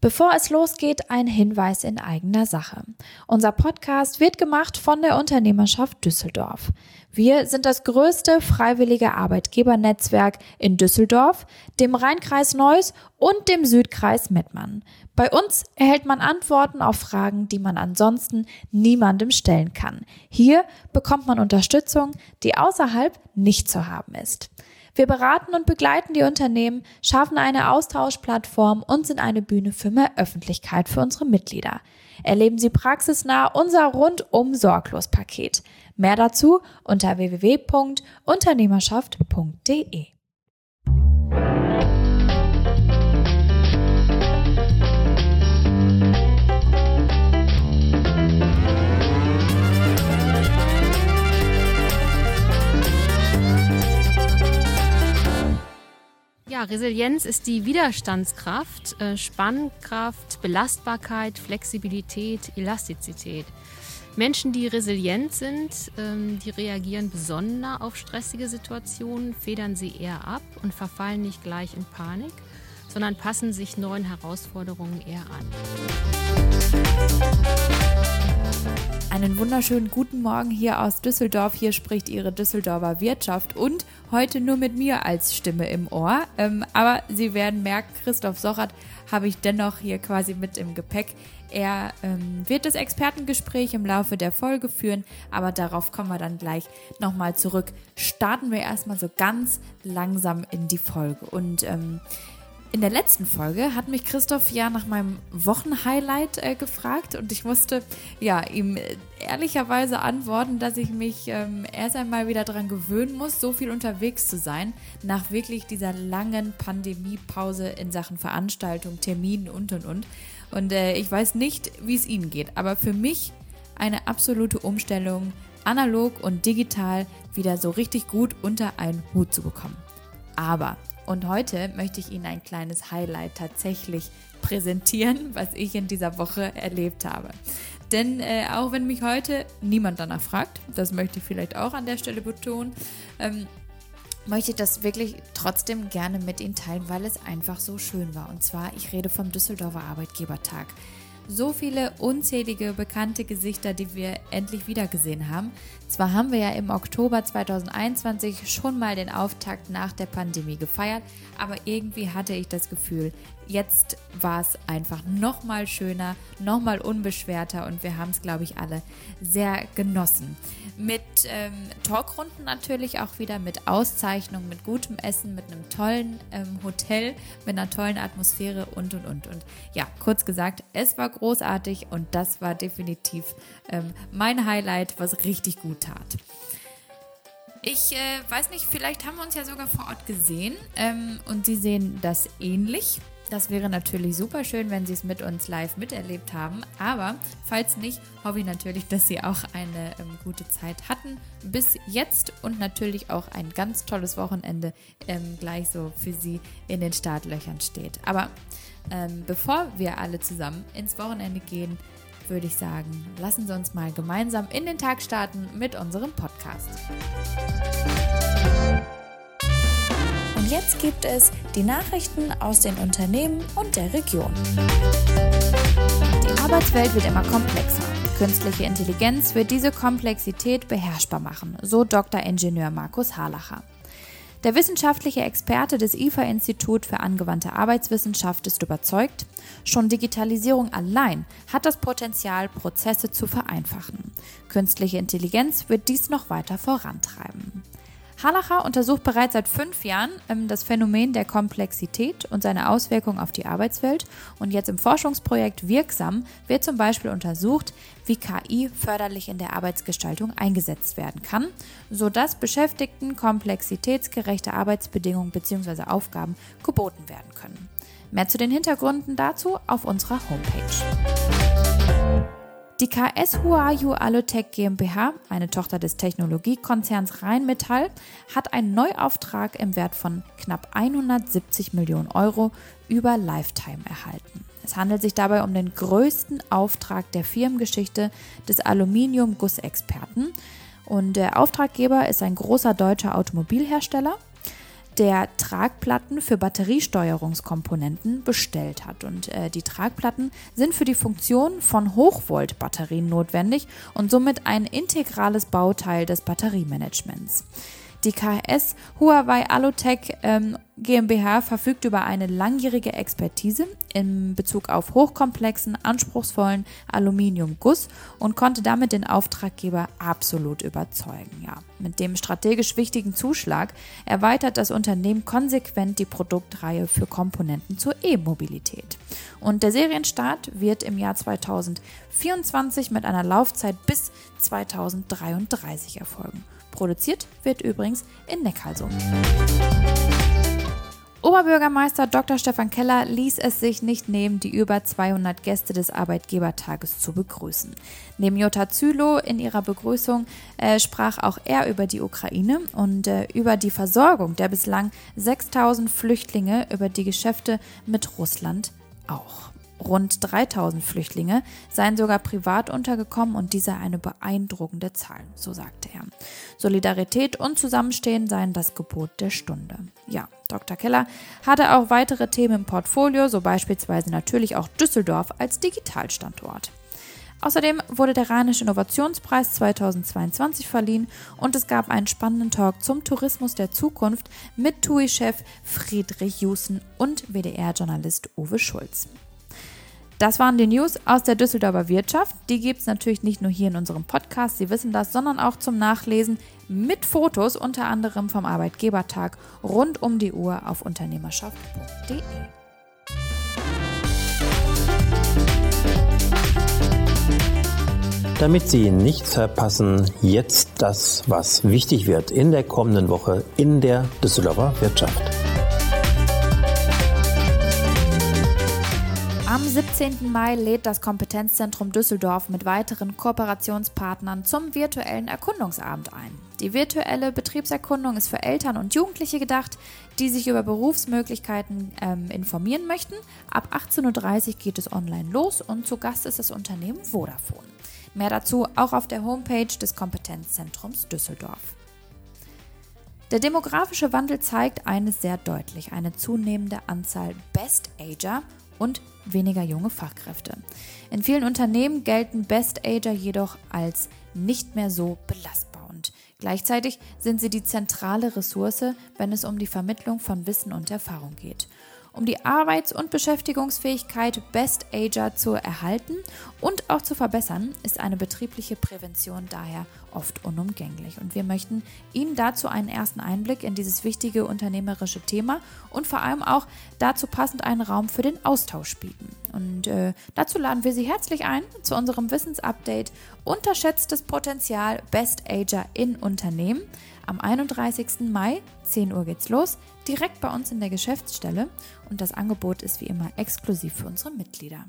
Bevor es losgeht, ein Hinweis in eigener Sache. Unser Podcast wird gemacht von der Unternehmerschaft Düsseldorf. Wir sind das größte freiwillige Arbeitgebernetzwerk in Düsseldorf, dem Rheinkreis Neuss und dem Südkreis Mettmann. Bei uns erhält man Antworten auf Fragen, die man ansonsten niemandem stellen kann. Hier bekommt man Unterstützung, die außerhalb nicht zu haben ist. Wir beraten und begleiten die Unternehmen, schaffen eine Austauschplattform und sind eine Bühne für mehr Öffentlichkeit für unsere Mitglieder. Erleben Sie praxisnah unser rundum sorglos Paket. Mehr dazu unter www.unternehmerschaft.de. Ja, Resilienz ist die Widerstandskraft, äh, Spannkraft, Belastbarkeit, Flexibilität, Elastizität. Menschen, die resilient sind, ähm, die reagieren besonder auf stressige Situationen, federn sie eher ab und verfallen nicht gleich in Panik, sondern passen sich neuen Herausforderungen eher an. Einen wunderschönen guten Morgen hier aus Düsseldorf. Hier spricht Ihre Düsseldorfer Wirtschaft und heute nur mit mir als Stimme im Ohr. Ähm, aber Sie werden merken, Christoph Sochert habe ich dennoch hier quasi mit im Gepäck. Er ähm, wird das Expertengespräch im Laufe der Folge führen, aber darauf kommen wir dann gleich nochmal zurück. Starten wir erstmal so ganz langsam in die Folge. Und ähm, in der letzten Folge hat mich Christoph ja nach meinem Wochenhighlight äh, gefragt und ich musste ja ihm äh, ehrlicherweise antworten, dass ich mich ähm, erst einmal wieder daran gewöhnen muss, so viel unterwegs zu sein, nach wirklich dieser langen Pandemiepause in Sachen Veranstaltung, Terminen und und und. Und äh, ich weiß nicht, wie es Ihnen geht, aber für mich eine absolute Umstellung, analog und digital wieder so richtig gut unter einen Hut zu bekommen. Aber und heute möchte ich Ihnen ein kleines Highlight tatsächlich präsentieren, was ich in dieser Woche erlebt habe. Denn äh, auch wenn mich heute niemand danach fragt, das möchte ich vielleicht auch an der Stelle betonen, ähm, möchte ich das wirklich trotzdem gerne mit Ihnen teilen, weil es einfach so schön war. Und zwar, ich rede vom Düsseldorfer Arbeitgebertag so viele unzählige bekannte Gesichter, die wir endlich wiedergesehen haben. Zwar haben wir ja im Oktober 2021 schon mal den Auftakt nach der Pandemie gefeiert, aber irgendwie hatte ich das Gefühl, jetzt war es einfach noch mal schöner, noch mal unbeschwerter und wir haben es, glaube ich, alle sehr genossen. Mit ähm, Talkrunden natürlich auch wieder, mit Auszeichnungen, mit gutem Essen, mit einem tollen ähm, Hotel, mit einer tollen Atmosphäre und und und. Und ja, kurz gesagt, es war großartig und das war definitiv ähm, mein Highlight, was richtig gut tat. Ich äh, weiß nicht, vielleicht haben wir uns ja sogar vor Ort gesehen ähm, und Sie sehen das ähnlich. Das wäre natürlich super schön, wenn Sie es mit uns live miterlebt haben. Aber falls nicht, hoffe ich natürlich, dass Sie auch eine ähm, gute Zeit hatten bis jetzt und natürlich auch ein ganz tolles Wochenende ähm, gleich so für Sie in den Startlöchern steht. Aber ähm, bevor wir alle zusammen ins Wochenende gehen, würde ich sagen, lassen Sie uns mal gemeinsam in den Tag starten mit unserem Podcast. Jetzt gibt es die Nachrichten aus den Unternehmen und der Region. Die Arbeitswelt wird immer komplexer. Künstliche Intelligenz wird diese Komplexität beherrschbar machen, so Dr. Ingenieur Markus Harlacher. Der wissenschaftliche Experte des IFA-Institut für angewandte Arbeitswissenschaft ist überzeugt, schon Digitalisierung allein hat das Potenzial, Prozesse zu vereinfachen. Künstliche Intelligenz wird dies noch weiter vorantreiben. Halacher untersucht bereits seit fünf Jahren ähm, das Phänomen der Komplexität und seine Auswirkungen auf die Arbeitswelt. Und jetzt im Forschungsprojekt Wirksam wird zum Beispiel untersucht, wie KI förderlich in der Arbeitsgestaltung eingesetzt werden kann, sodass Beschäftigten komplexitätsgerechte Arbeitsbedingungen bzw. Aufgaben geboten werden können. Mehr zu den Hintergründen dazu auf unserer Homepage. Die KS Huayu Alotech GmbH, eine Tochter des Technologiekonzerns Rheinmetall, hat einen Neuauftrag im Wert von knapp 170 Millionen Euro über Lifetime erhalten. Es handelt sich dabei um den größten Auftrag der Firmengeschichte des Aluminium-Gussexperten. Und der Auftraggeber ist ein großer deutscher Automobilhersteller. Der Tragplatten für Batteriesteuerungskomponenten bestellt hat. Und äh, die Tragplatten sind für die Funktion von Hochvolt-Batterien notwendig und somit ein integrales Bauteil des Batteriemanagements. Die KS Huawei Alutech ähm, GmbH verfügt über eine langjährige Expertise in Bezug auf hochkomplexen, anspruchsvollen Aluminiumguss und konnte damit den Auftraggeber absolut überzeugen. Ja, mit dem strategisch wichtigen Zuschlag erweitert das Unternehmen konsequent die Produktreihe für Komponenten zur E-Mobilität. Und der Serienstart wird im Jahr 2024 mit einer Laufzeit bis 2033 erfolgen. Produziert wird übrigens in Neckarsulm. Oberbürgermeister Dr. Stefan Keller ließ es sich nicht nehmen, die über 200 Gäste des Arbeitgebertages zu begrüßen. Neben Jutta Zylo in ihrer Begrüßung äh, sprach auch er über die Ukraine und äh, über die Versorgung der bislang 6000 Flüchtlinge, über die Geschäfte mit Russland auch. Rund 3000 Flüchtlinge seien sogar privat untergekommen und dies sei eine beeindruckende Zahl, so sagte er. Solidarität und Zusammenstehen seien das Gebot der Stunde. Ja, Dr. Keller hatte auch weitere Themen im Portfolio, so beispielsweise natürlich auch Düsseldorf als Digitalstandort. Außerdem wurde der Rheinische Innovationspreis 2022 verliehen und es gab einen spannenden Talk zum Tourismus der Zukunft mit TUI-Chef Friedrich Jussen und WDR-Journalist Uwe Schulz. Das waren die News aus der Düsseldorfer Wirtschaft. Die gibt es natürlich nicht nur hier in unserem Podcast, Sie wissen das, sondern auch zum Nachlesen mit Fotos, unter anderem vom Arbeitgebertag, rund um die Uhr auf unternehmerschaft.de. Damit Sie nichts verpassen, jetzt das, was wichtig wird in der kommenden Woche in der Düsseldorfer Wirtschaft. Am 17. Mai lädt das Kompetenzzentrum Düsseldorf mit weiteren Kooperationspartnern zum virtuellen Erkundungsabend ein. Die virtuelle Betriebserkundung ist für Eltern und Jugendliche gedacht, die sich über Berufsmöglichkeiten ähm, informieren möchten. Ab 18.30 Uhr geht es online los und zu Gast ist das Unternehmen Vodafone. Mehr dazu auch auf der Homepage des Kompetenzzentrums Düsseldorf. Der demografische Wandel zeigt eines sehr deutlich, eine zunehmende Anzahl Best-Ager und weniger junge Fachkräfte. In vielen Unternehmen gelten Best-Ager jedoch als nicht mehr so belastbar und gleichzeitig sind sie die zentrale Ressource, wenn es um die Vermittlung von Wissen und Erfahrung geht um die Arbeits- und Beschäftigungsfähigkeit Best Ager zu erhalten und auch zu verbessern, ist eine betriebliche Prävention daher oft unumgänglich. Und wir möchten Ihnen dazu einen ersten Einblick in dieses wichtige unternehmerische Thema und vor allem auch dazu passend einen Raum für den Austausch bieten. Und äh, dazu laden wir Sie herzlich ein zu unserem Wissensupdate Unterschätztes Potenzial Best Ager in Unternehmen. Am 31. Mai, 10 Uhr geht's los, direkt bei uns in der Geschäftsstelle und das Angebot ist wie immer exklusiv für unsere Mitglieder.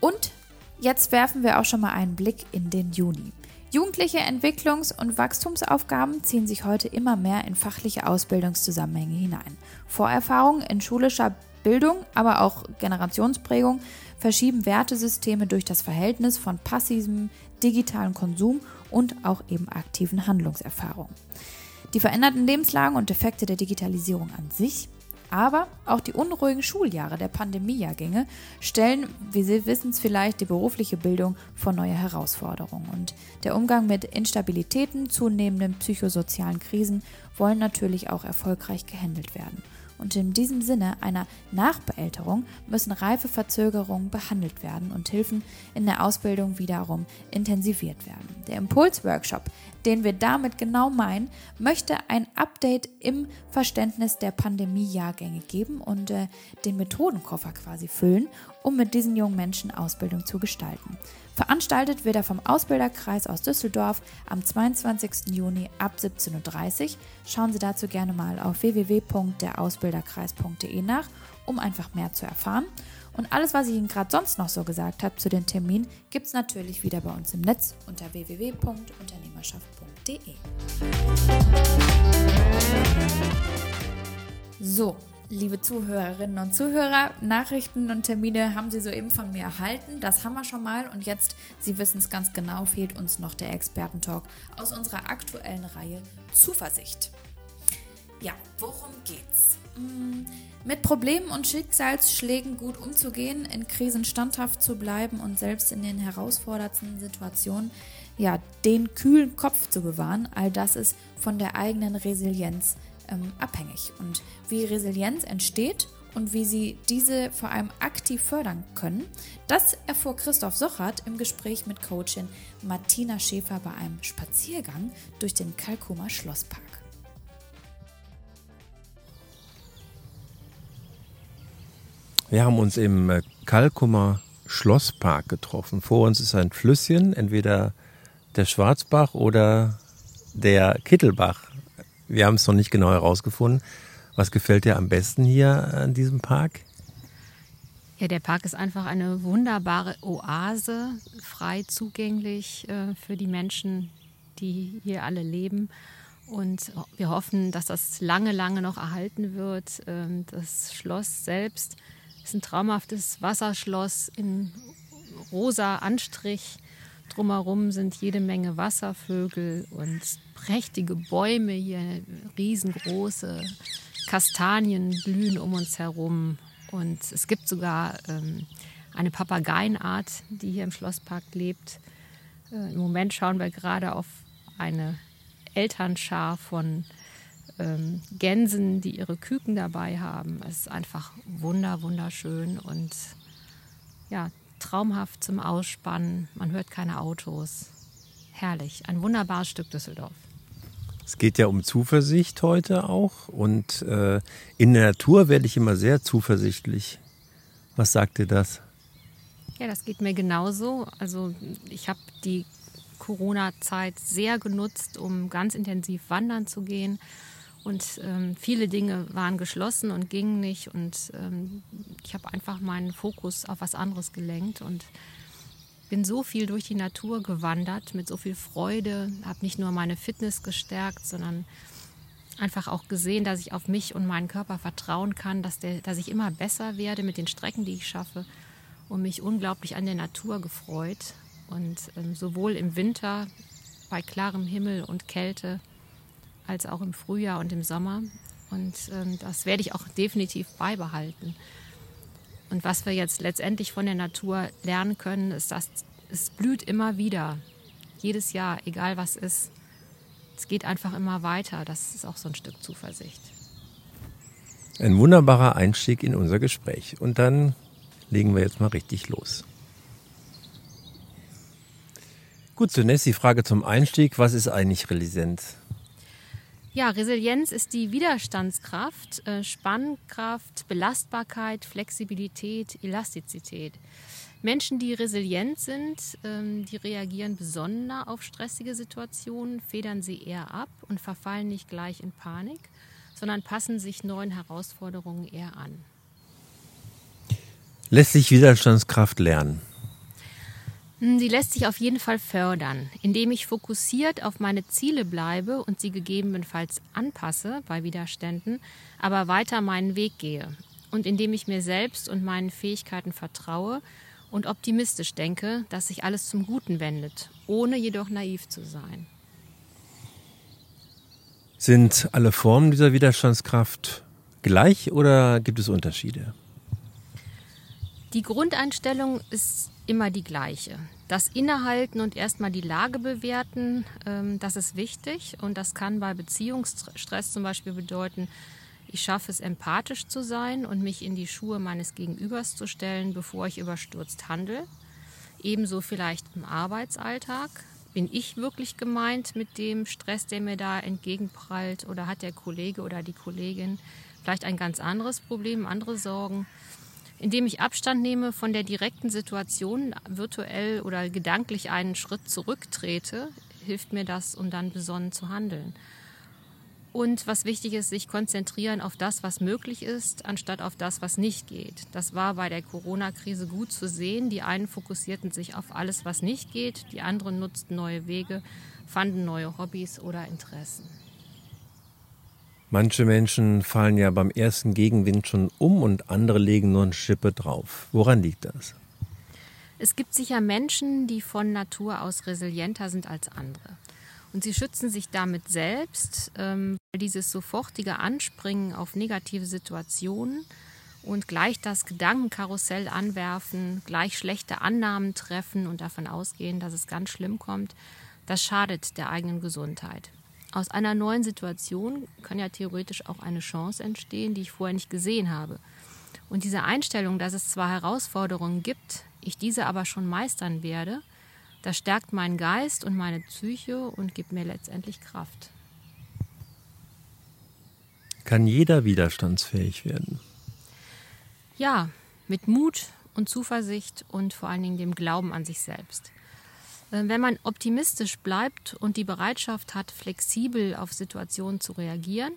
Und jetzt werfen wir auch schon mal einen Blick in den Juni. Jugendliche Entwicklungs- und Wachstumsaufgaben ziehen sich heute immer mehr in fachliche Ausbildungszusammenhänge hinein. Vorerfahrungen in schulischer Bildung, aber auch Generationsprägung verschieben Wertesysteme durch das Verhältnis von passivem digitalen Konsum und auch eben aktiven Handlungserfahrungen. Die veränderten Lebenslagen und Effekte der Digitalisierung an sich, aber auch die unruhigen Schuljahre der Pandemiejahrgänge stellen, wie Sie wissen es vielleicht, die berufliche Bildung vor neue Herausforderungen. Und der Umgang mit Instabilitäten, zunehmenden psychosozialen Krisen wollen natürlich auch erfolgreich gehandelt werden. Und in diesem Sinne einer Nachbeälterung müssen Reifeverzögerungen behandelt werden und Hilfen in der Ausbildung wiederum intensiviert werden. Der Impulsworkshop, den wir damit genau meinen, möchte ein Update im Verständnis der Pandemiejahrgänge geben und äh, den Methodenkoffer quasi füllen, um mit diesen jungen Menschen Ausbildung zu gestalten. Veranstaltet wird er vom Ausbilderkreis aus Düsseldorf am 22. Juni ab 17.30 Uhr. Schauen Sie dazu gerne mal auf www.derausbilderkreis.de nach, um einfach mehr zu erfahren. Und alles, was ich Ihnen gerade sonst noch so gesagt habe zu den Terminen, gibt es natürlich wieder bei uns im Netz unter www.unternehmerschaft.de. So, Liebe Zuhörerinnen und Zuhörer, Nachrichten und Termine haben Sie soeben von mir erhalten. Das haben wir schon mal. Und jetzt, Sie wissen es ganz genau, fehlt uns noch der Expertentalk aus unserer aktuellen Reihe Zuversicht. Ja, worum geht's? Hm, mit Problemen und Schicksalsschlägen gut umzugehen, in Krisen standhaft zu bleiben und selbst in den herausforderndsten Situationen ja, den kühlen Kopf zu bewahren, all das ist von der eigenen Resilienz ähm, abhängig. Und wie Resilienz entsteht und wie Sie diese vor allem aktiv fördern können, das erfuhr Christoph Sochert im Gespräch mit Coachin Martina Schäfer bei einem Spaziergang durch den Kalkumer Schlosspark. Wir haben uns im äh, Kalkumer Schlosspark getroffen. Vor uns ist ein Flüsschen, entweder der Schwarzbach oder der Kittelbach. Wir haben es noch nicht genau herausgefunden. Was gefällt dir am besten hier an diesem Park? Ja, der Park ist einfach eine wunderbare Oase, frei zugänglich äh, für die Menschen, die hier alle leben. Und wir hoffen, dass das lange, lange noch erhalten wird. Ähm, das Schloss selbst ist ein traumhaftes Wasserschloss in rosa Anstrich. Drumherum sind jede Menge Wasservögel und prächtige Bäume hier, riesengroße Kastanien blühen um uns herum. Und es gibt sogar ähm, eine Papageienart, die hier im Schlosspark lebt. Äh, Im Moment schauen wir gerade auf eine Elternschar von ähm, Gänsen, die ihre Küken dabei haben. Es ist einfach wunder, wunderschön und ja, traumhaft zum Ausspannen. Man hört keine Autos. Herrlich. Ein wunderbares Stück Düsseldorf. Es geht ja um Zuversicht heute auch. Und äh, in der Natur werde ich immer sehr zuversichtlich. Was sagt dir das? Ja, das geht mir genauso. Also ich habe die Corona-Zeit sehr genutzt, um ganz intensiv wandern zu gehen. Und ähm, viele Dinge waren geschlossen und gingen nicht. Und ähm, ich habe einfach meinen Fokus auf was anderes gelenkt und bin so viel durch die Natur gewandert mit so viel Freude, habe nicht nur meine Fitness gestärkt, sondern einfach auch gesehen, dass ich auf mich und meinen Körper vertrauen kann, dass, der, dass ich immer besser werde mit den Strecken, die ich schaffe und mich unglaublich an der Natur gefreut. Und ähm, sowohl im Winter bei klarem Himmel und Kälte als auch im Frühjahr und im Sommer. Und ähm, das werde ich auch definitiv beibehalten. Und was wir jetzt letztendlich von der Natur lernen können, ist, dass es blüht immer wieder. Jedes Jahr, egal was ist. Es geht einfach immer weiter. Das ist auch so ein Stück Zuversicht. Ein wunderbarer Einstieg in unser Gespräch. Und dann legen wir jetzt mal richtig los. Gut, zunächst die Frage zum Einstieg. Was ist eigentlich Resilienz? Ja, Resilienz ist die Widerstandskraft, äh, Spannkraft, Belastbarkeit, Flexibilität, Elastizität. Menschen, die resilient sind, ähm, die reagieren besonder auf stressige Situationen, federn sie eher ab und verfallen nicht gleich in Panik, sondern passen sich neuen Herausforderungen eher an. Lässt sich Widerstandskraft lernen? Hm, sie lässt sich auf jeden Fall fördern, indem ich fokussiert auf meine Ziele bleibe und sie gegebenenfalls anpasse bei Widerständen, aber weiter meinen Weg gehe. Und indem ich mir selbst und meinen Fähigkeiten vertraue und optimistisch denke, dass sich alles zum Guten wendet, ohne jedoch naiv zu sein. Sind alle Formen dieser Widerstandskraft gleich oder gibt es Unterschiede? Die Grundeinstellung ist immer die gleiche. Das Innehalten und erstmal die Lage bewerten, ähm, das ist wichtig und das kann bei Beziehungsstress zum Beispiel bedeuten, ich schaffe es empathisch zu sein und mich in die Schuhe meines Gegenübers zu stellen, bevor ich überstürzt handle. Ebenso vielleicht im Arbeitsalltag. Bin ich wirklich gemeint mit dem Stress, der mir da entgegenprallt oder hat der Kollege oder die Kollegin vielleicht ein ganz anderes Problem, andere Sorgen? Indem ich Abstand nehme von der direkten Situation, virtuell oder gedanklich einen Schritt zurücktrete, hilft mir das, um dann besonnen zu handeln. Und was wichtig ist, sich konzentrieren auf das, was möglich ist, anstatt auf das, was nicht geht. Das war bei der Corona-Krise gut zu sehen. Die einen fokussierten sich auf alles, was nicht geht, die anderen nutzten neue Wege, fanden neue Hobbys oder Interessen. Manche Menschen fallen ja beim ersten Gegenwind schon um und andere legen nur eine Schippe drauf. Woran liegt das? Es gibt sicher Menschen, die von Natur aus resilienter sind als andere. Und sie schützen sich damit selbst, ähm, dieses sofortige Anspringen auf negative Situationen und gleich das Gedankenkarussell anwerfen, gleich schlechte Annahmen treffen und davon ausgehen, dass es ganz schlimm kommt, das schadet der eigenen Gesundheit. Aus einer neuen Situation kann ja theoretisch auch eine Chance entstehen, die ich vorher nicht gesehen habe. Und diese Einstellung, dass es zwar Herausforderungen gibt, ich diese aber schon meistern werde, das stärkt meinen Geist und meine Psyche und gibt mir letztendlich Kraft. Kann jeder widerstandsfähig werden? Ja, mit Mut und Zuversicht und vor allen Dingen dem Glauben an sich selbst. Äh, wenn man optimistisch bleibt und die Bereitschaft hat, flexibel auf Situationen zu reagieren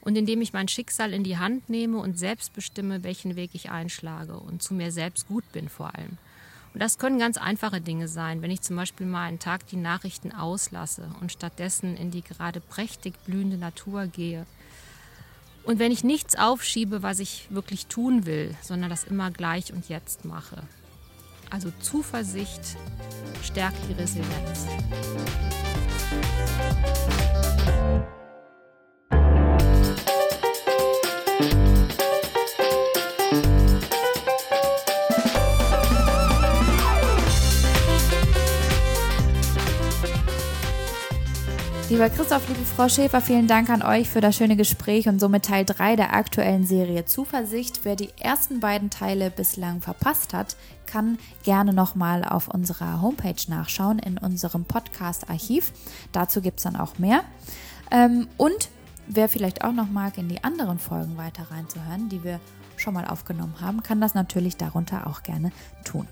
und indem ich mein Schicksal in die Hand nehme und selbst bestimme, welchen Weg ich einschlage und zu mir selbst gut bin vor allem. Und das können ganz einfache Dinge sein, wenn ich zum Beispiel mal einen Tag die Nachrichten auslasse und stattdessen in die gerade prächtig blühende Natur gehe. Und wenn ich nichts aufschiebe, was ich wirklich tun will, sondern das immer gleich und jetzt mache. Also Zuversicht stärkt die Resilienz. Lieber Christoph, liebe Frau Schäfer, vielen Dank an euch für das schöne Gespräch und somit Teil 3 der aktuellen Serie Zuversicht. Wer die ersten beiden Teile bislang verpasst hat, kann gerne nochmal auf unserer Homepage nachschauen, in unserem Podcast-Archiv. Dazu gibt es dann auch mehr. Ähm, und wer vielleicht auch noch mag, in die anderen Folgen weiter reinzuhören, die wir schon mal aufgenommen haben, kann das natürlich darunter auch gerne tun.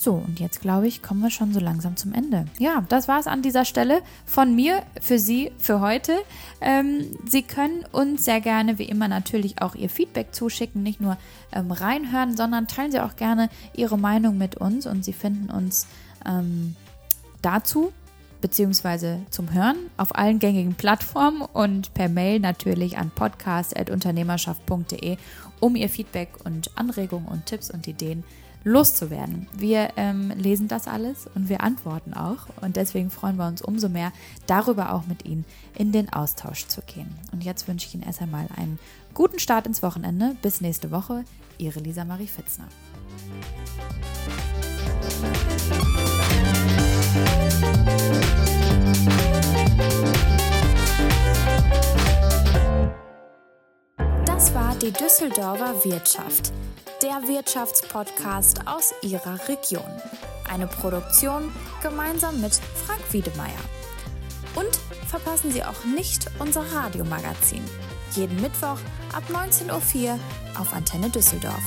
So, und jetzt glaube ich, kommen wir schon so langsam zum Ende. Ja, das war es an dieser Stelle von mir für Sie für heute. Ähm, Sie können uns sehr gerne, wie immer, natürlich auch Ihr Feedback zuschicken, nicht nur ähm, reinhören, sondern teilen Sie auch gerne Ihre Meinung mit uns und Sie finden uns ähm, dazu beziehungsweise zum Hören auf allen gängigen Plattformen und per Mail natürlich an podcast.unternehmerschaft.de, um Ihr Feedback und Anregungen und Tipps und Ideen zu loszuwerden. Wir ähm, lesen das alles und wir antworten auch. Und deswegen freuen wir uns umso mehr, darüber auch mit Ihnen in den Austausch zu gehen. Und jetzt wünsche ich Ihnen erst einmal einen guten Start ins Wochenende. Bis nächste Woche. Ihre Lisa Marie Fitzner. Das war die Düsseldorfer Wirtschaft der Wirtschaftspodcast aus Ihrer Region. Eine Produktion gemeinsam mit Frank Wiedemeier. Und verpassen Sie auch nicht unser Radiomagazin. Jeden Mittwoch ab 19.04 Uhr auf Antenne Düsseldorf.